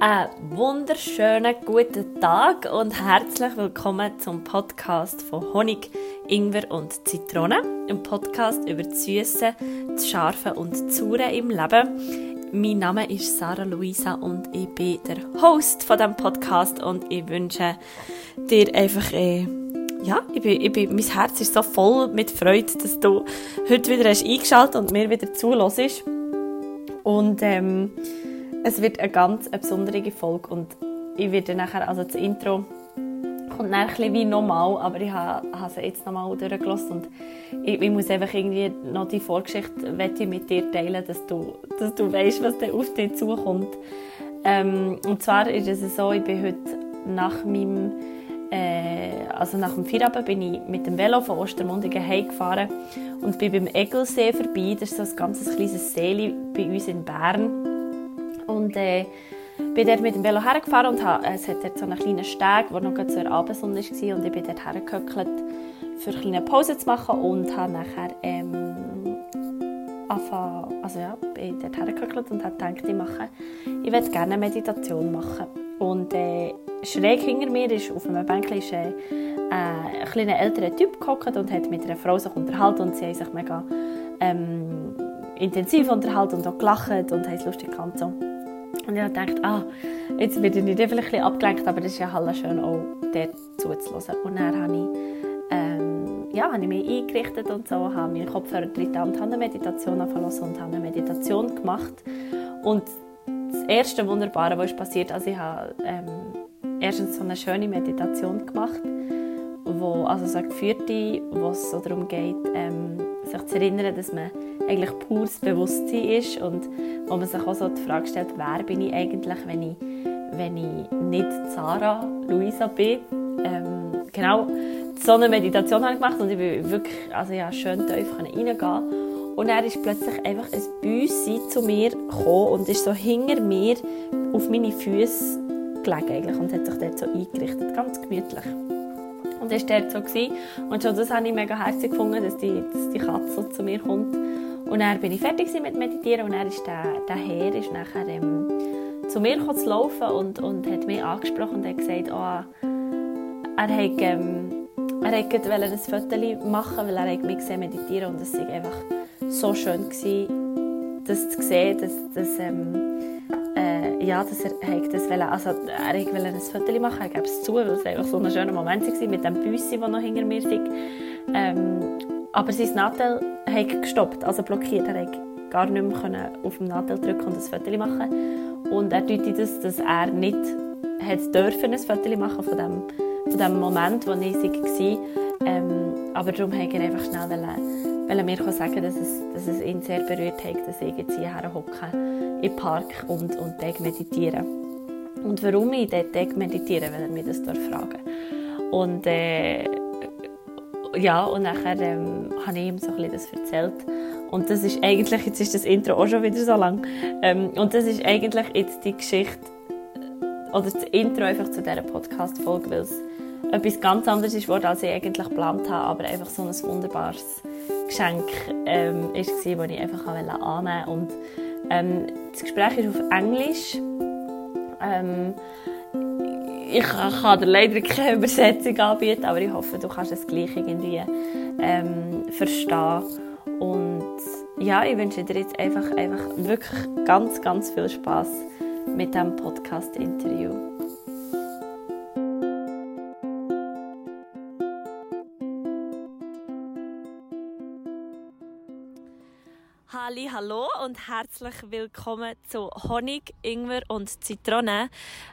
Einen wunderschönen guten Tag und herzlich willkommen zum Podcast von Honig, Ingwer und Zitrone. Ein Podcast über das Süße, das Scharfe und das Saure im Leben. Mein Name ist Sarah Luisa und ich bin der Host von diesem Podcast und ich wünsche dir einfach äh, ja, ich bin, ich bin, mein Herz ist so voll mit Freude, dass du heute wieder hast eingeschaltet und mir wieder zuhörst. Und ähm, es wird eine ganz eine besondere Folge und ich werde nachher, also das Intro kommt nachher ein bisschen wie normal, aber ich habe, habe sie jetzt nochmal durchgelassen und ich, ich, muss einfach irgendwie noch die Vorgeschichte mit dir teilen, dass du, dass du weißt, was da auf dich zukommt. Ähm, und zwar ist es so, ich bin heute nach meinem äh, also nach dem Feierabend bin ich mit dem Velo von Ostermundigen heimgefahren und bin beim Egelsee vorbei. Das ist so ein ganz kleines See bei uns in Bern. Und äh, bin dort mit dem Velo hergefahren und habe, es hat dort so einen kleinen Steg, der noch zur Abendsonne war und ich bin dort hergehöckelt, für eine kleine Pause zu machen und habe nachher ähm, angefangen, also ja, bin dort hergehöckelt und habe gedacht, ich mache, ich würde gerne eine Meditation machen. Und äh, schräg hinter mir ist auf einem Bänkchen ist, äh, ein kleiner älterer Typ gehockt und hat mit einer Frau sich unterhalten und sie haben sich mega ähm, intensiv unterhalten und auch gelacht und haben es lustig gehabt. Und ich dachte, ah, jetzt werde ich vielleicht ein abgelenkt, aber das ist ja halt schön, auch dort zuzuhören. Und dann habe ich, ähm, ja, habe ich mich eingerichtet und so, habe meinen Kopfhörer drin und habe eine Meditation angefangen und habe eine Meditation gemacht. Und das erste Wunderbare, was passiert, also ich habe ähm, erstens so eine schöne Meditation gemacht, wo, also so eine geführte, wo es so darum geht, ähm, sich zu erinnern, dass man eigentlich pures Bewusstsein ist und wo man sich auch so die Frage stellt, wer bin ich eigentlich, wenn ich, wenn ich nicht Sarah Luisa bin. Ähm, genau, so eine Meditation habe ich gemacht und ich bin wirklich, also ja, schön tief reingehen und er ist plötzlich einfach ein Büssi zu mir gekommen und ist so hinter mir auf meine Füße gelegen eigentlich und hat sich dort so eingerichtet, ganz gemütlich. Und er war dort so. Gewesen. Und schon das habe ich mega herzig gefunden, dass die, dass die Katze zu mir kommt. Und dann bin ich fertig mit Meditieren und dann ist der, der Herr ist nachher ähm, zu mir zu laufen und, und hat mich angesprochen und hat gesagt, oh, er hat, ähm, er wollte ein Foto machen, weil er hat mich gesehen meditieren und es war einfach so schön, gewesen, das zu sehen, dass, dass ähm, ja, dass er das wollte, also er wollte ein Foto machen, er gab es zu, weil es einfach so ein schöner Moment war mit dem Büssi, der noch hinter mir war. Ähm, aber sein Nadel hat gestoppt, also blockiert. Er konnte gar nicht mehr auf dem Nadel drücken und ein Foto machen. Und er deutet das, dass er nicht hat dürfen ein Foto machen von dem, von dem Moment, wo ich war. Ähm, aber darum wollte er einfach schnell wollen, mir sagen, dass es, dass es ihn sehr berührt hat, dass ich jetzt hierher hocke im Park und, und meditiere. Und warum ich dort meditiere, wenn er mir das fragen Und äh, ja, und nachher ähm, habe ich ihm so ein das erzählt. Und das ist eigentlich, jetzt ist das Intro auch schon wieder so lang, ähm, und das ist eigentlich jetzt die Geschichte, oder das Intro einfach zu dieser Podcast-Folge, weil es etwas ganz anderes ist als ich eigentlich geplant habe, aber einfach so ein wunderbares Geschenk ähm, ist, das ich einfach annehmen wollte. Und ähm, das Gespräch ist auf Englisch. Ähm, ich kann dir leider keine Übersetzung anbieten, aber ich hoffe, du kannst es gleich irgendwie ähm, verstehen. Und ja, ich wünsche dir jetzt einfach, einfach wirklich ganz, ganz viel Spaß mit diesem Podcast-Interview. Hallo und herzlich willkommen zu Honig, Ingwer und Zitrone.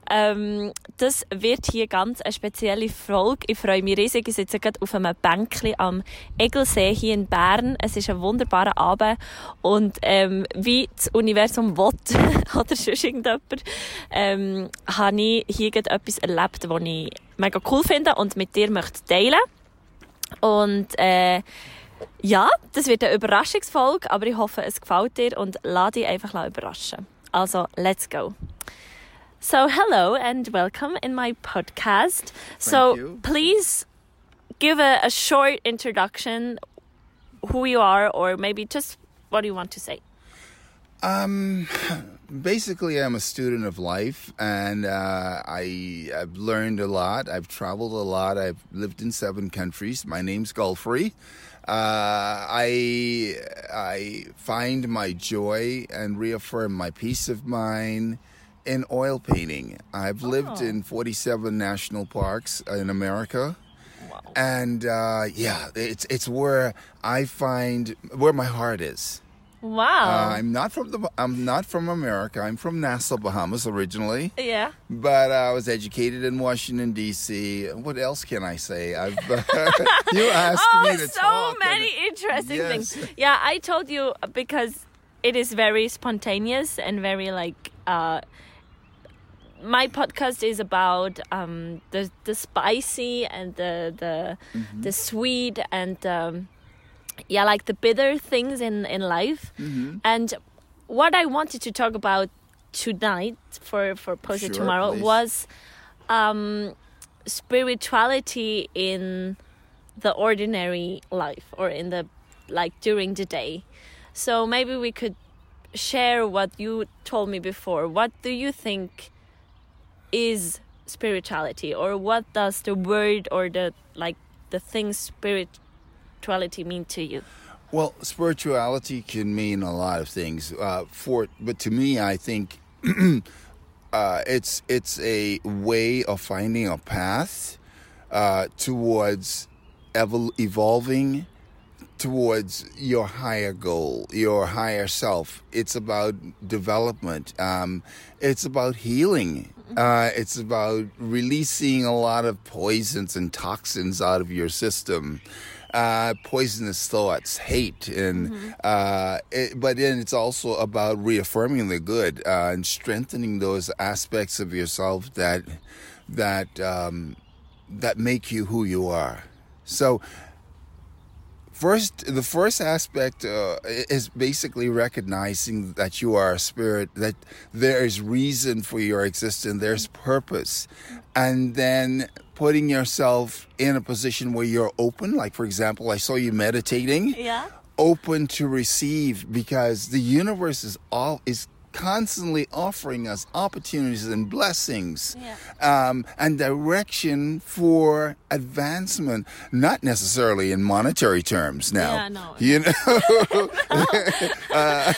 Ähm, das wird hier ganz eine spezielle Folge. Ich freue mich riesig. Ich sitze gerade auf einem Bänkchen am Egelsee hier in Bern. Es ist ein wunderbarer Abend und ähm, wie das Universum will oder sonst irgendjemand, ähm, habe ich hier gerade etwas erlebt, was ich mega cool finde und mit dir möchte teilen. Und äh, ja, das wird eine Überraschungsfolge, aber ich hoffe, es gefällt dir und lass dich einfach überraschen. Also, let's go. So, hello and welcome in my podcast. Thank so, you. please give a, a short introduction who you are or maybe just what do you want to say. Um, basically, I'm a student of life, and uh, I I've learned a lot. I've traveled a lot. I've lived in seven countries. My name's Gulfrey. Uh, I I find my joy and reaffirm my peace of mind in oil painting. I've lived Oh. in 47 national parks in America. Wow. And uh, yeah, it's it's where I find where my heart is. Wow. Uh, I'm not from the I'm not from America. I'm from Nassau, Bahamas originally, yeah. but uh, I was educated in Washington D.C. What else can I say? I've you asked oh, me to so talk. and- many interesting Yes. things. Yeah, I told you because it is very spontaneous and very like. Uh, my podcast is about um, the the spicy and the the Mm-hmm. the sweet and um, yeah, like the bitter things in in life. Mhm. And what I wanted to talk about tonight for for Post It Sure, Tomorrow please. was um, spirituality in the ordinary life or in the like during the day. So maybe we could share what you told me before. What do you think is spirituality or what does the word or the like the thing spirituality mean to you? Well, spirituality can mean a lot of things. Uh, for but to me, I think uh, it's it's a way of finding a path uh, towards evol- evolving towards your higher goal, your higher self. It's about development. Um, it's about healing. Uh, it's about releasing a lot of poisons and toxins out of your system. Uh, poisonous thoughts, hate, and uh, it, but then it's also about reaffirming the good uh, and strengthening those aspects of yourself that that um, that make you who you are. So first the first aspect uh, is basically recognizing that you are a spirit that there is reason for your existence there's purpose and then putting yourself in a position where you're open like for example i saw you meditating Yeah. open to receive because the universe is all is constantly offering us opportunities and blessings Yeah. um, and direction for advancement, not necessarily in monetary terms now. Yeah, no. You know, uh,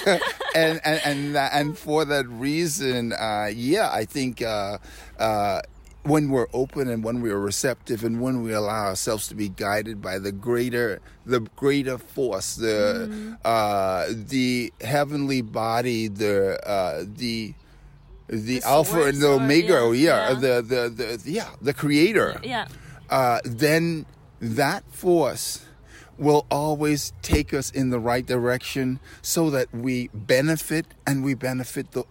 and and and and for that reason, uh, yeah, I think. Uh, uh, when we're open and when we're receptive and when we allow ourselves to be guided by the greater the greater force the Mm-hmm. uh the heavenly body the uh the the The alpha and the source or- omega yeah, yeah, yeah. the, the the yeah the creator Yeah. uh, then that force will always take us in the right direction so that we benefit and we benefit the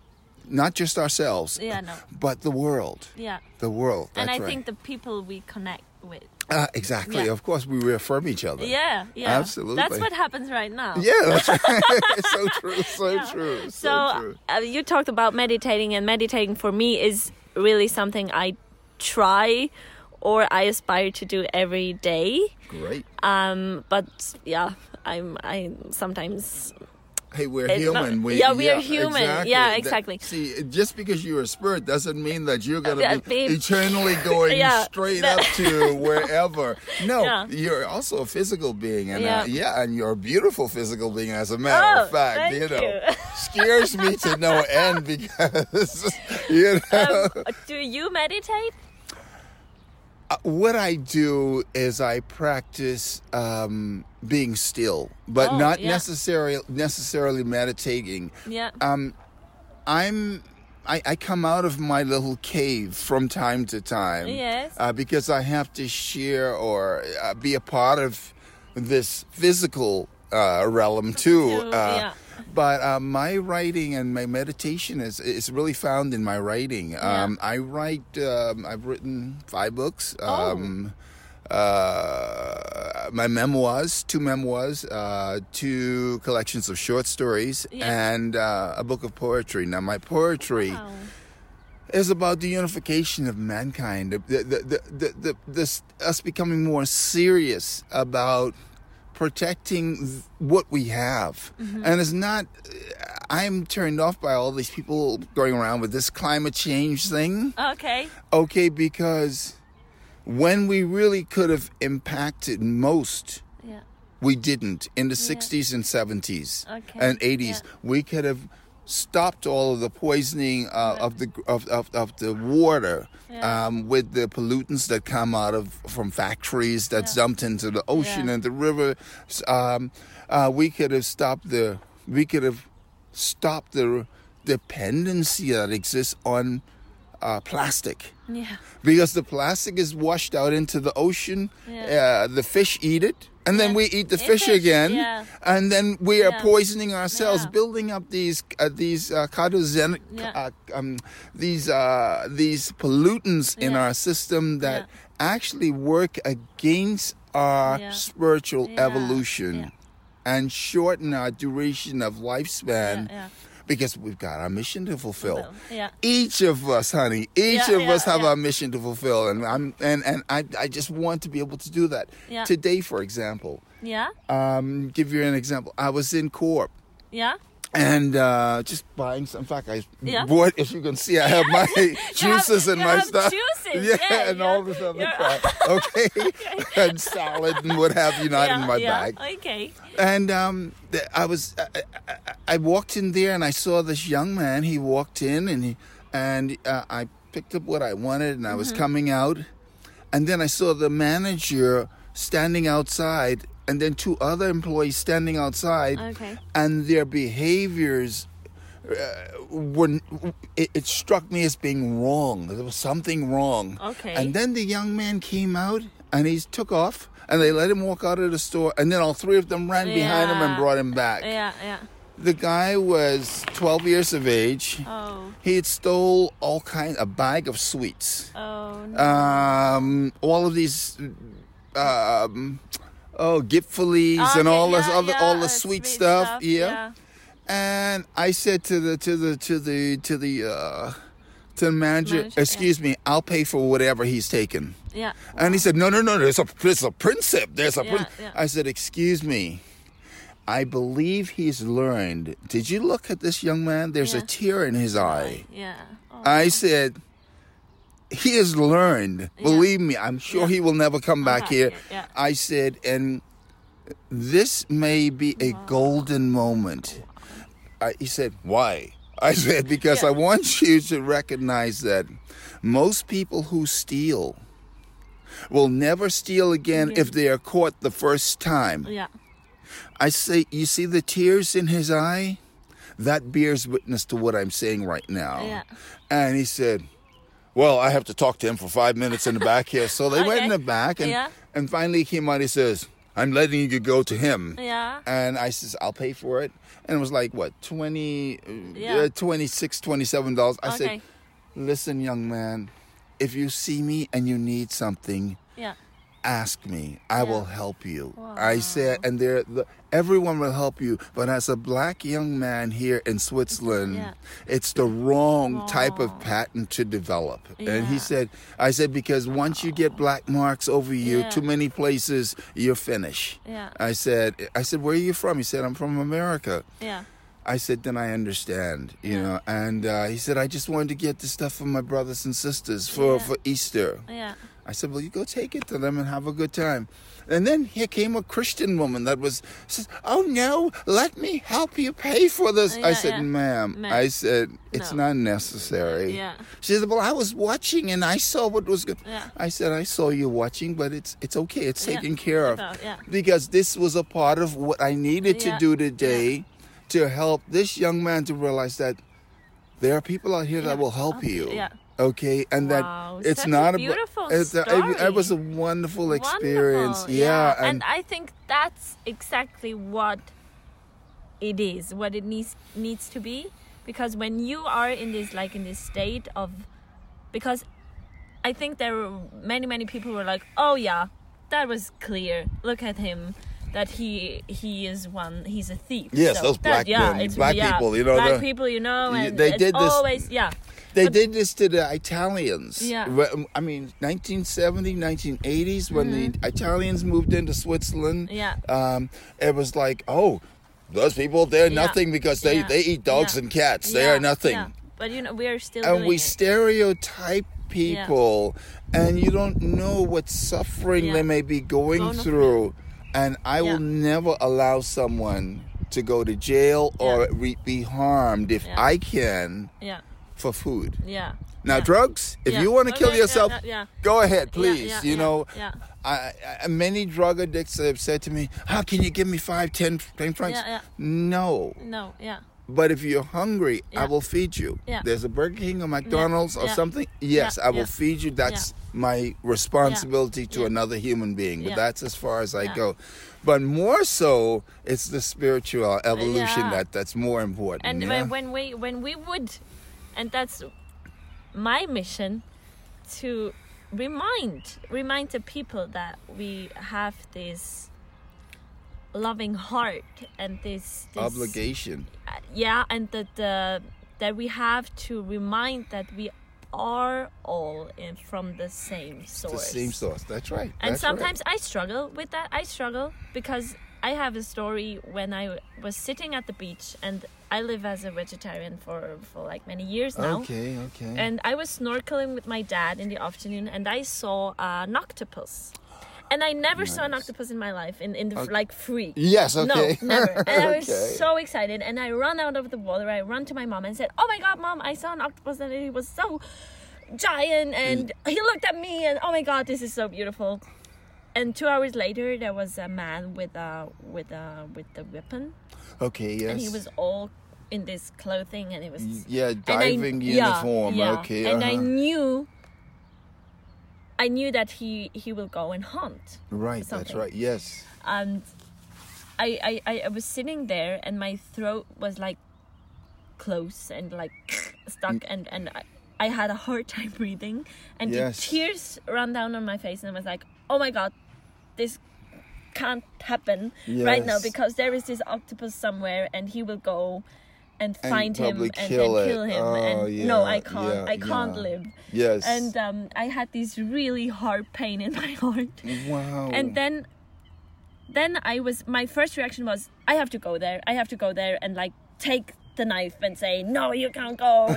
not just ourselves Yeah, no. but the world Yeah. the world and I right. think the people we connect with. uh, exactly Yeah. of course we reaffirm each other Yeah, yeah. Absolutely. That's what happens right now. yeah that's right it's so true so Yeah. true so, So true uh, you talked about meditating, and meditating for me is really something I try or I aspire to do every day. great Um, but yeah, I'm I sometimes Hey, we're It's not- human. we, yeah, we are human. Yeah, That- exactly. see, just because you're a spirit doesn't mean that you're going to be be- eternally going Yeah, straight that- up to wherever. No, Yeah. you're also a physical being, and Yeah. uh, yeah, and you're a beautiful physical being. As a matter Oh, of fact, thank you know, you. scares me to no end because you know. um, do you meditate? Uh, what I do is I practice um, being still, but Oh, not yeah. necessarily necessarily meditating. Yeah. Um, I'm I, I come out of my little cave from time to time. Yes. Uh, because I have to share or uh, be a part of this physical uh, realm too. Uh, yeah. But uh, my writing and my meditation is is really found in my writing. Yeah. Um, I write. Um, I've written five books. Oh. Um, uh, my memoirs, two memoirs, uh, two collections of short stories, Yeah. and uh, a book of poetry. Now, my poetry Wow. is about the unification of mankind, the, the, the, the, the, this, us becoming more serious about protecting what we have. Mm-hmm. And it's not, I'm turned off by all these people going around with this climate change thing. Okay. Okay, because when we really could have impacted most, Yeah. we didn't. In the 60s and 70s Okay, and 80s, yeah. we could have stopped all of the poisoning uh, of the of, of, of the water Yeah. um, with the pollutants that come out of from factories that's Yeah. dumped into the ocean Yeah. and the river. Um, uh, we could have stopped the we could have stopped the dependency that exists on uh, plastic Yeah. because the plastic is washed out into the ocean. Yeah. Uh, the fish eat it, and then Yeah. we eat the fish, fish, again, yeah. and then we are Yeah. poisoning ourselves, building up these uh, these uh, carcinogenic, uh, um, these uh, these pollutants in our system that actually work against our spiritual evolution. And shorten our duration of lifespan. Because we've got our mission to fulfill yeah. each of us, honey, each Yeah, of yeah, us have our mission to fulfill, and I'm and and I I just want to be able to do that. Yeah. Today, for example, Yeah. um, give you an example. I was in Coop Yeah. And uh, just buying some. In fact, I Yeah. bought. If you can see, I have my juices and you my have stuff. juices, yeah, yeah, and all this other crap. Okay, and salad and what have you not yeah, in my yeah. bag. Okay. And um, I was, I, I, I walked in there and I saw this young man. He walked in and he, and uh, I picked up what I wanted and I was coming out, and then I saw the manager standing outside, and then two other employees standing outside, Okay. and their behaviors. Uh, were it, it struck me as being wrong. There was something wrong. Okay. And then the young man came out and he took off and they let him walk out of the store and then all three of them ran behind him and brought him back. Yeah. Yeah. The guy was 12 years of age. Oh. He had stole all kind a bag of sweets. Oh. No. Um all of these um oh gipfelies Oh, and all this yeah, other yeah, all the uh, sweet, stuff. Yeah. yeah. And I said to the to the to the to the uh to the manager, Manager, excuse me, I'll pay for whatever he's taken. Yeah. And he said, "No, no, no. There's a there's a principle. There's a prin-". I said, "Excuse me. I believe he's learned. Did you look at this young man? There's a tear in his eye." Yeah. Oh. I said, "He has learned. Yeah. Believe me. I'm sure Yeah. he will never come back Okay, here." yeah. I said, "And this may be a golden moment." I, he said, "Why?" I said, "Because. I want you to recognize that most people who steal." Will never steal again Yeah. if they are caught the first time. Yeah. I say, you see the tears in his eye? That bears witness to what I'm saying right now. Yeah. And he said, Well, I have to talk to him for five minutes in the back here. So they went in the back and, Yeah. and finally he came out. He says, I'm letting you go to him. Yeah. And I says, I'll pay for it. And it was like, what, 20, Yeah. uh, 26 $27. I Okay. said, Listen, young man, if you see me and you need something, Yeah. Ask me i Yeah. will help you i said and there the, everyone will help you but as a black young man here in switzerland Yeah. it's the wrong type of pattern to develop and he said i said because once you get black marks over you Yeah. too many places you're finished Yeah. i said i said where are you from he said i'm from america Yeah. I said, then I understand, you know. And uh, he said, I just wanted to get the stuff for my brothers and sisters for, Yeah. for Easter. Yeah. I said, well, you go take it to them and have a good time. And then here came a Christian woman that was says, "Oh no, let me help you pay for this." Oh, I Yeah, said, yeah. "Ma'am,". I said, "It's No. not necessary." Yeah. She said, "Well, I was watching and I saw what was good." Yeah. I said, "I saw you watching, but it's it's okay. It's taken care of." Because this was a part of what I needed to do today to help this young man to realize that there are people out here that will help Okay, you. Yeah. Okay, and Wow, that it's a not about beautiful it's a- it, it was a wonderful experience. Wonderful, Yeah, and, I think that's exactly what it is, what it needs needs to be, because when you are in this like in this state of, because I think there were many many people were like, oh yeah, that was clear. Look at him. That he he is one he's a thief. Yes, So those that- black yeah, men, it's- black yeah, people, you know, black people, you know, and they did this- always yeah. They But- did this to the Italians. Yeah. I mean, 1970, 1980s, when the Italians moved into Switzerland. Mm-hmm. Yeah. Um, it was like, oh, those people, they're Yeah. nothing because they, Yeah. they eat dogs and cats. They are nothing. But you know, we are still And we it. stereotype people, and you don't know what suffering they may be going no. through. And I Yeah. will never allow someone to go to jail or re- be harmed if. I can yeah, for food. yeah. Now, drugs, if you want to oh, kill Okay, yeah, yourself, go ahead, please. yeah, you know, yeah. I, I, many drug addicts have said to me, How can you give me five, ten, ten francs? Yeah, yeah. No. No, yeah, But if you're hungry, I will feed you. Yeah. There's a Burger King or McDonald's or Yeah. something. Yes, Yeah. I will Yeah. feed you. That's my responsibility to Yeah. another human being. But Yeah. that's as far as I Yeah. go. But more so, it's the spiritual evolution Yeah. that that's more important. and yeah? when, when we when we would, and that's my mission, to remind remind the people that we have this loving heart and this, this obligation. uh, yeah and that the that we have to remind that we are all in from the same source the same source. That's right. and That's right. sometimes i struggle with that i struggle because i have a story when i was sitting at the beach and i live as a vegetarian for for like many years now Okay, okay. and I was snorkeling with my dad in the afternoon, and I saw an octopus. And I never saw an octopus in my life, in, in the, like free. yes, okay. No, never. And I was Okay. so excited, and I run out of the water. I run to my mom and said, "Oh my God, mom! I saw an octopus, and it was so giant, and he looked at me, and oh my God, this is so beautiful." And two hours later, there was a man with a with a with the weapon, Okay, yes. and he was all in this clothing, and it was yeah, and I- diving yeah, uniform. yeah. Okay, and I uh-huh. knew, I knew that he he will go and hunt, right. That's right. Yes. and I, I I was sitting there, and my throat was like close and like stuck, mm. and and I, I had a hard time breathing, and Yes. the tears ran down on my face, and I was like, oh my god, this can't happen right now because there is this octopus somewhere, and he will go. And And find him and, kill and kill him Oh, and no I can't yeah, I can't yeah. live Yes. and um, I had this really hard pain in my heart wow. and then then i was my first reaction was i have to go there i have to go there and like take the knife and say no you can't go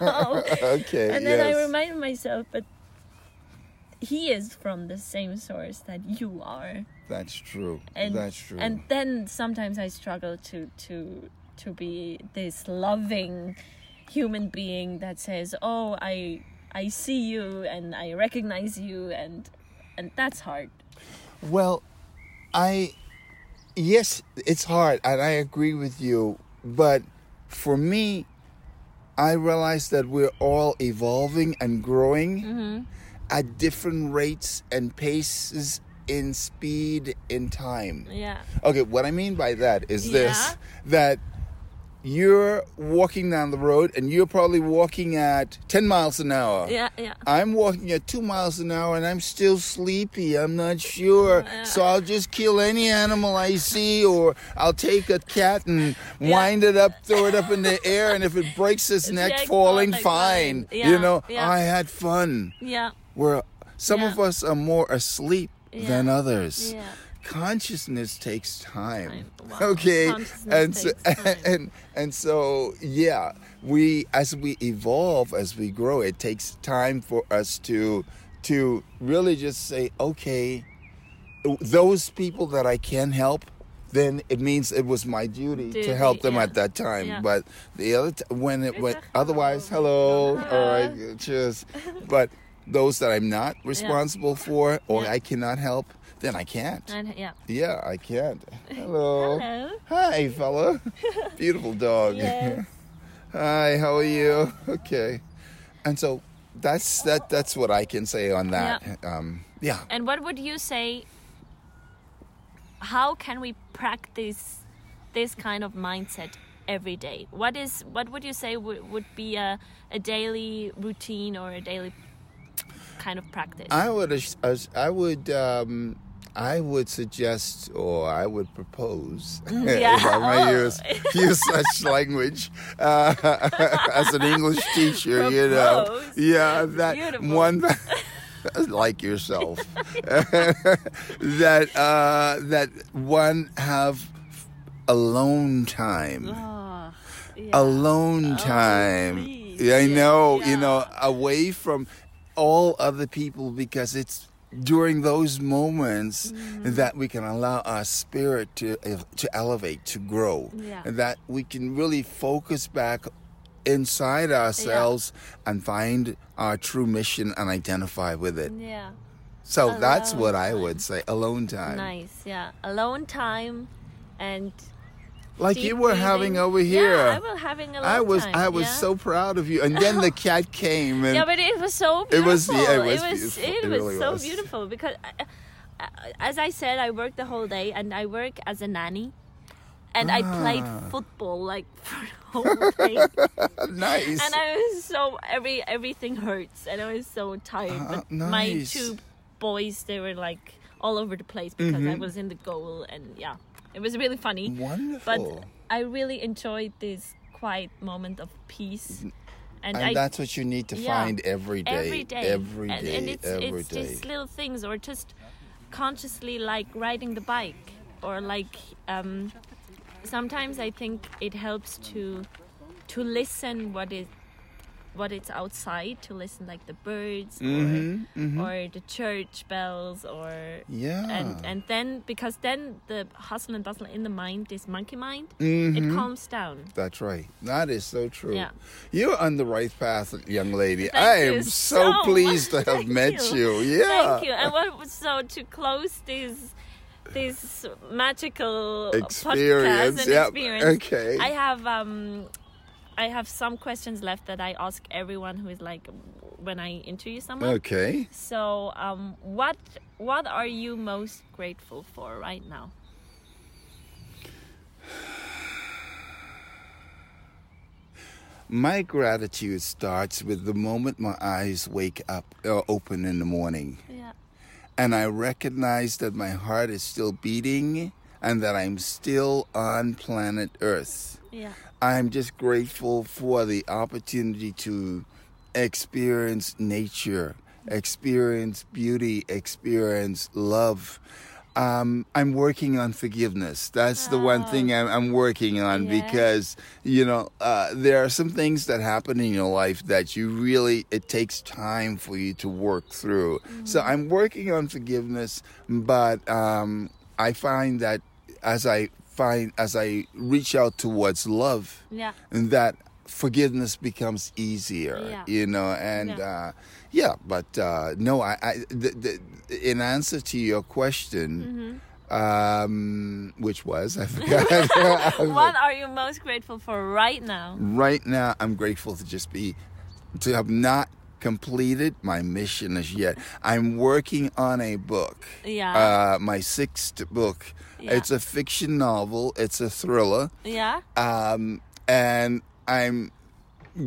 no. okay. and then i yes. reminded myself but he is from the same source that you are That's true. and That's true. and then sometimes i struggle to to to be this loving human being that says oh i i see you and i recognize you and and that's hard Well, I yes, it's hard, and I agree with you. But for me, I realize that we're all evolving and growing Mm-hmm. at different rates and paces in speed in time. yeah Okay, what I mean by that is this that you're walking down the road and you're probably walking at 10 miles an hour. yeah yeah I'm walking at two miles an hour and I'm still sleepy. I'm not sure. So I'll just kill any animal I see, or I'll take a cat and wind it up, throw it up in the air, and if it breaks its neck neck falling, fine. You know, yeah. I had fun. yeah Where some Yeah. of us are more asleep than others. yeah Consciousness takes time. Wow. Okay, and so, time. and and so yeah, we as we evolve, as we grow, it takes time for us to to really just say, okay, those people that I can help, then it means it was my duty, to help them yeah. at that time. Yeah. But the other t- when it went otherwise, hello, all right, cheers. But those that I'm not responsible for or Yeah. I cannot help, then I can't. and yeah Yeah, I can't. Hello. hello Hi, fella. Beautiful dog. Yes. Hi, how are you? Okay. And so that's that that's what I can say on that. Um yeah. and what would you say how can we practice this kind of mindset every day what is what would you say would, would be a, a daily routine or a daily kind of practice I would I would um I would suggest, or I would propose, Yeah. if I may Oh. use, use such language uh, as an English teacher, you know, yeah, that Beautiful. one. like yourself, that uh, that one have alone time Oh, yeah. alone time. please, Yeah, I yeah, know, you know, away from all other people because it's during those moments Mm-hmm. that we can allow our spirit to to elevate, to grow, Yeah. and that we can really focus back inside ourselves and find our true mission and identify with it. Yeah. So that's Alone what I would say, alone time. Nice. Yeah. Alone time, and Like you were having over here. Yeah, I was having a I was time, I was yeah. so proud of you. And then the cat came and Yeah, but it was so It beautiful. was- yeah, it was it was, it It was really so was. beautiful because, uh, uh, as I said, I worked the whole day and I work as a nanny, and I played Ah. football like for the whole day, nice. and I was so every everything hurts, and I was so tired. Uh, but my two boys, they were like all over the place because I Mm-hmm. was in the goal, and yeah, it was really funny. Wonderful. But I really enjoyed this quiet moment of peace. And, and I, that's what you need to Yeah. find every day. every day, Every and, and it's every it's day. just little things, or just consciously like riding the bike, or like um, sometimes I think it helps to to listen what is what it's outside to listen like the birds Mhm, or, mhm. or the church bells or Yeah. and and then because then the hustle and bustle in the mind this monkey mind Mhm. it calms down That's right. That is so true. Yeah. You're on the right path, young lady. I am so, so pleased to have met you. you. Yeah. Thank you. And what so to close this this magical Experience, podcast and yep, experience. okay. I have um I have some questions left that I ask everyone who is like when I interview someone. Okay. So um what what are you most grateful for right now? My gratitude starts with the moment my eyes wake up or open in the morning. Yeah. and I recognize that my heart is still beating and that I'm still on planet Earth. Yeah. I'm just grateful for the opportunity to experience nature, experience beauty, experience love. Um, I'm working on forgiveness. That's the one thing I'm, I'm working on Yeah. because, you know, uh, there are some things that happen in your life that you really, it takes time for you to work through. So I'm working on forgiveness, but um, I find that as I find, as I reach out towards love, Yeah. and that forgiveness becomes easier Yeah. you know and Yeah. uh yeah but uh no i i the, the, in answer to your question Mm-hmm. um which was i forgot What are you most grateful for right now? right now i'm grateful to just be to have not completed my mission as yet i'm working on a book Yeah. uh my sixth book Yeah. it's a fiction novel it's a thriller yeah. um, and I'm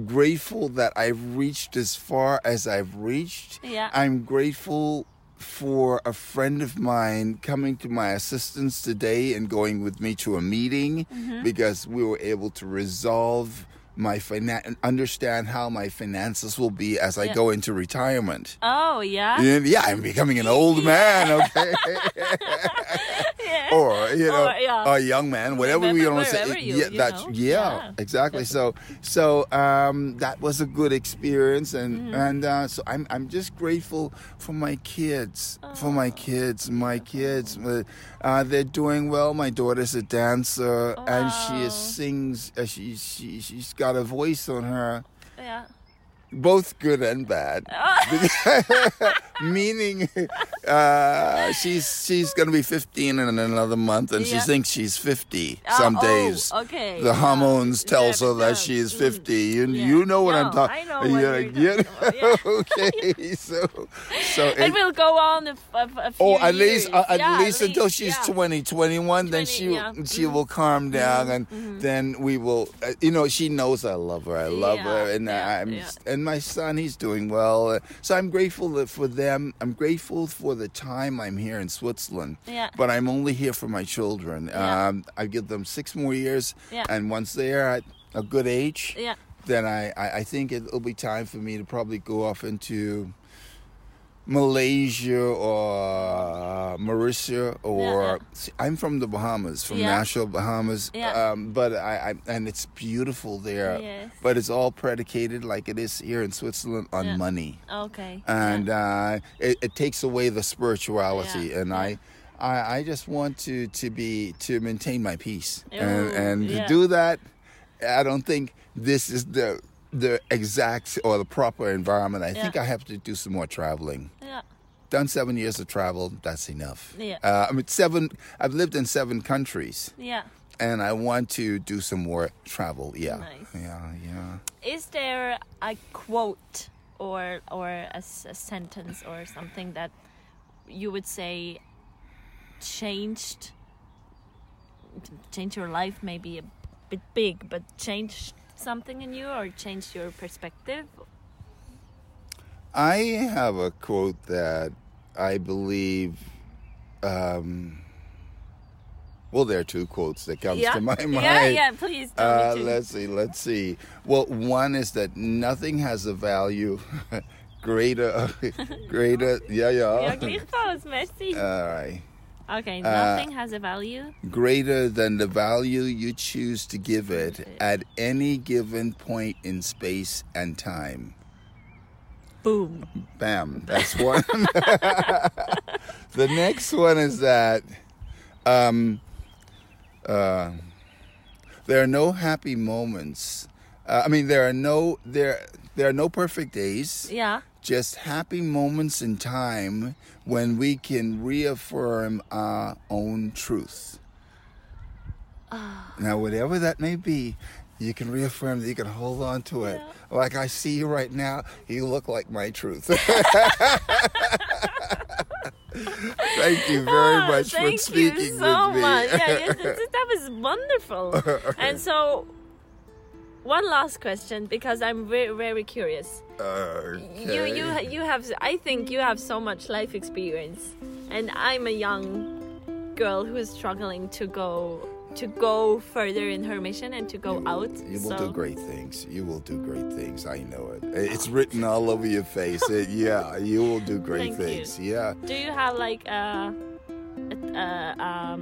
grateful that I've reached as far as I've reached. Yeah. I'm grateful for a friend of mine coming to my assistance today and going with me to a meeting Mm-hmm. because we were able to resolve my finan- understand how my finances will be as I Yeah. go into retirement. Oh yeah. Yeah, I'm becoming an old man, okay? Yeah. or you know, Or, yeah. a young man, whatever we Wherever- want to say. you- yeah, you that's yeah, exactly. So, so um, that was a good experience, and Mm-hmm. and uh, so I'm I'm just grateful for my kids, for my kids, my kids. Uh, uh, they're doing well. My daughter's a dancer, and she is, sings. Uh, she she she's got a voice on her. Yeah. Both good and bad, meaning uh, she's she's gonna be 15 in another month, and she thinks she's 50 Oh, some oh, days. okay. The Yeah. hormones tells Yeah, her that yeah. she is Mm. 50. You, Yeah. you know what No, I'm talking. I know what you're yeah, talking about, okay, so so It it- will go on a, a a few Oh, at least uh, at Yeah, least until she's yeah. 20, 21, then 20, she yeah. Mm-hmm. she will calm down, and then we will. Uh, you know, she knows I love her. I love Yeah, her, and yeah, I'm yeah. and my son, he's doing well. Uh, so I'm grateful that for them them. I'm grateful for the time I'm here in Switzerland. Yeah. But I'm only here for my children. Yeah. Um, I give them six more years, Yeah. and once they're at a good age, Yeah. then I, I, I think it'll be time for me to probably go off into Malaysia or Mauritius or Yeah, I'm from the Bahamas, from Yeah. Nassau, Bahamas. Yeah. Um, but I, I and it's beautiful there. Yes. But it's all predicated like it is here in Switzerland on Yeah. money, Okay. and uh, it, it takes away the spirituality. Yeah, And. I, I, I just want to to be to maintain my peace, and Ooh, and yeah. to do that, I don't think this is the the exact or the proper environment. I think I have to do some more traveling. yeah. Done seven years of travel. That's enough. Yeah. Uh, I mean, seven. I've lived in seven countries, Yeah. and I want to do some more travel. Yeah. Nice. Yeah. Yeah. Is there a quote or or a, a sentence or something that you would say changed changed your life maybe a bit big but changed something in you or changed your perspective I have a quote that I believe. Um, well, there are two quotes that comes yeah to my mind. yeah yeah please Uh, let's see. Let's see. Well, one is that nothing has a value greater, greater. Yeah, ja yeah. All right. Okay uh, nothing has a value Greater than the value you choose to give it at any given point in space and time. boom Bam. That's one. the next one is that um, uh, there are no happy moments. Uh, I mean, there are no there there are no perfect days. yeah Just happy moments in time when we can reaffirm our own truth. Now, whatever that may be, you can reaffirm that you can hold on to it. Like I see you right now, you look like my truth. Thank you very Ah, much for thank speaking you so with me. much. Yeah, yes, that's- that was wonderful. and so, one last question because I'm very very curious. You you you have I think you have so much life experience, and I'm a young girl who is struggling to go to go further in her mission and to go You will- out. You will so, do great things. You will do great things. I know it. It's written all over your face. It- yeah, you will do great Thank you. things. Yeah. Do you have like a, a, a um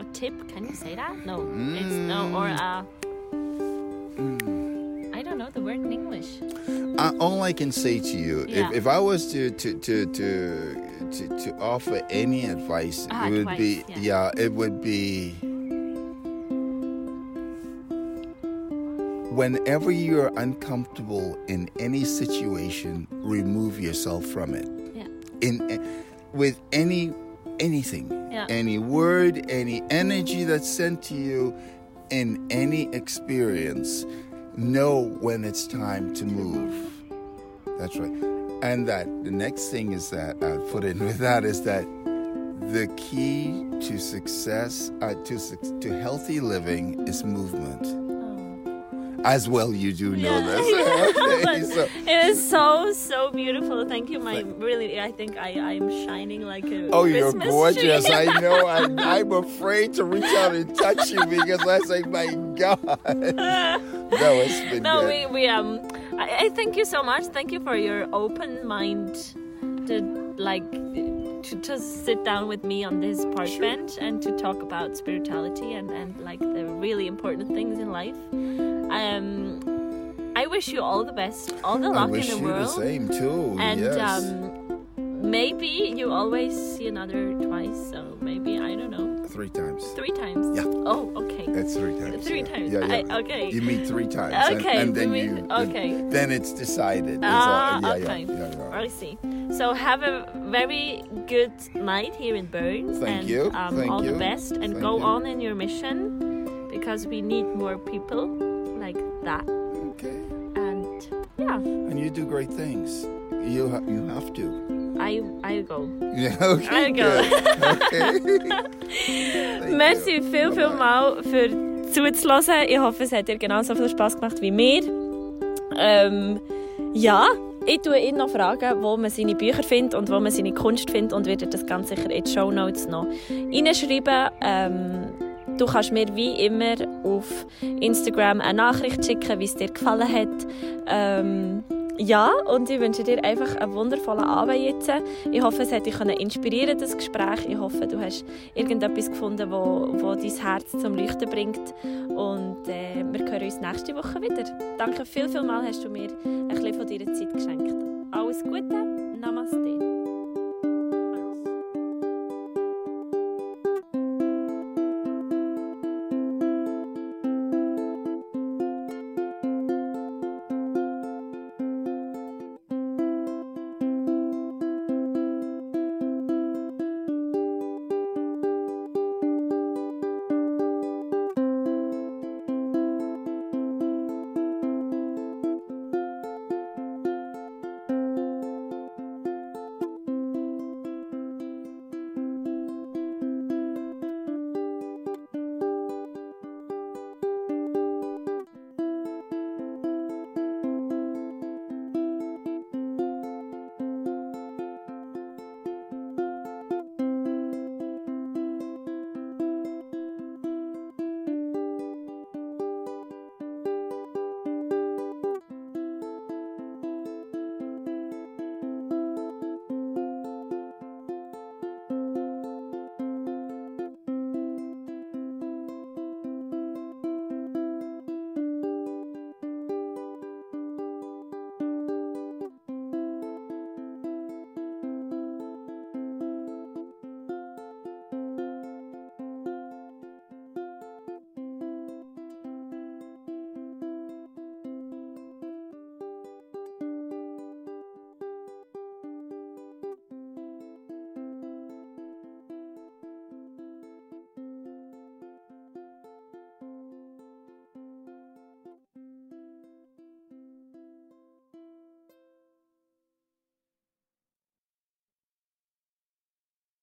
a tip? Can you say that? No, it's no or a. I don't know the word in English. Uh, all I can say to you, Yeah. if, if I was to to, to to to to offer any advice, Ah, it would advice, be yeah. yeah, it would be whenever you're uncomfortable in any situation, remove yourself from it. Yeah. In with any anything, Yeah. any word, any energy that's sent to you in any experience, know when it's time to move. That's right. And that the next thing is that I'll put in with that is that the key to success, uh, to to healthy living, is movement. As well, you do know Yeah. this. Okay, so- It is so so beautiful. Thank you. My Thank- really, I think I I'm shining like a. Oh, you're gorgeous. Tree. I know. I, I'm afraid to reach out and touch you because I say, my God. no, it's been no, good. we we um. I, I thank you so much. Thank you for your open mind to like to just sit down with me on this park Sure. bench and to talk about spirituality and and like the really important things in life. Um, I wish you all the best, all the luck in the you world. the same too. and yes. um, maybe you always see another twice so maybe i don't know three times. three times Yeah. oh okay It's three times. three yeah. times Yeah, yeah. I, okay You meet three times. Okay, And, then we you. meet- then- okay. Then it's decided. It's Ah, all- yeah, okay. Yeah, i see so have a very good night here in burns Thank and you, Um, thank all the best and thank go you. on in your mission because we need more people that Okay. and yeah And you do great things. You ha- you have to. i i go Yeah. Okay. I go. okay. Merci viel, viel mal für zuzuhören. Ich hoffe, es hat dir genauso viel Spaß gemacht wie mir. Ähm, ja, ich tue ihn noch fragen, wo man seine Bücher findet und wo man seine Kunst findet und werde das ganz sicher in die Show Notes noch reinschreiben. Ähm, du kannst mir wie immer auf Instagram eine Nachricht schicken, wie es dir gefallen hat. Ähm, ja, und ich wünsche dir einfach einen wundervollen Abend jetzt. Ich hoffe, es hat dich inspirieren das Gespräch. Ich hoffe, du hast irgendetwas gefunden, wo, wo dein Herz zum Leuchten bringt. Und äh, wir hören uns nächste Woche wieder. Danke viel, viel mal, hast du mir ein bisschen von deiner Zeit geschenkt. Alles Gute, Namaste.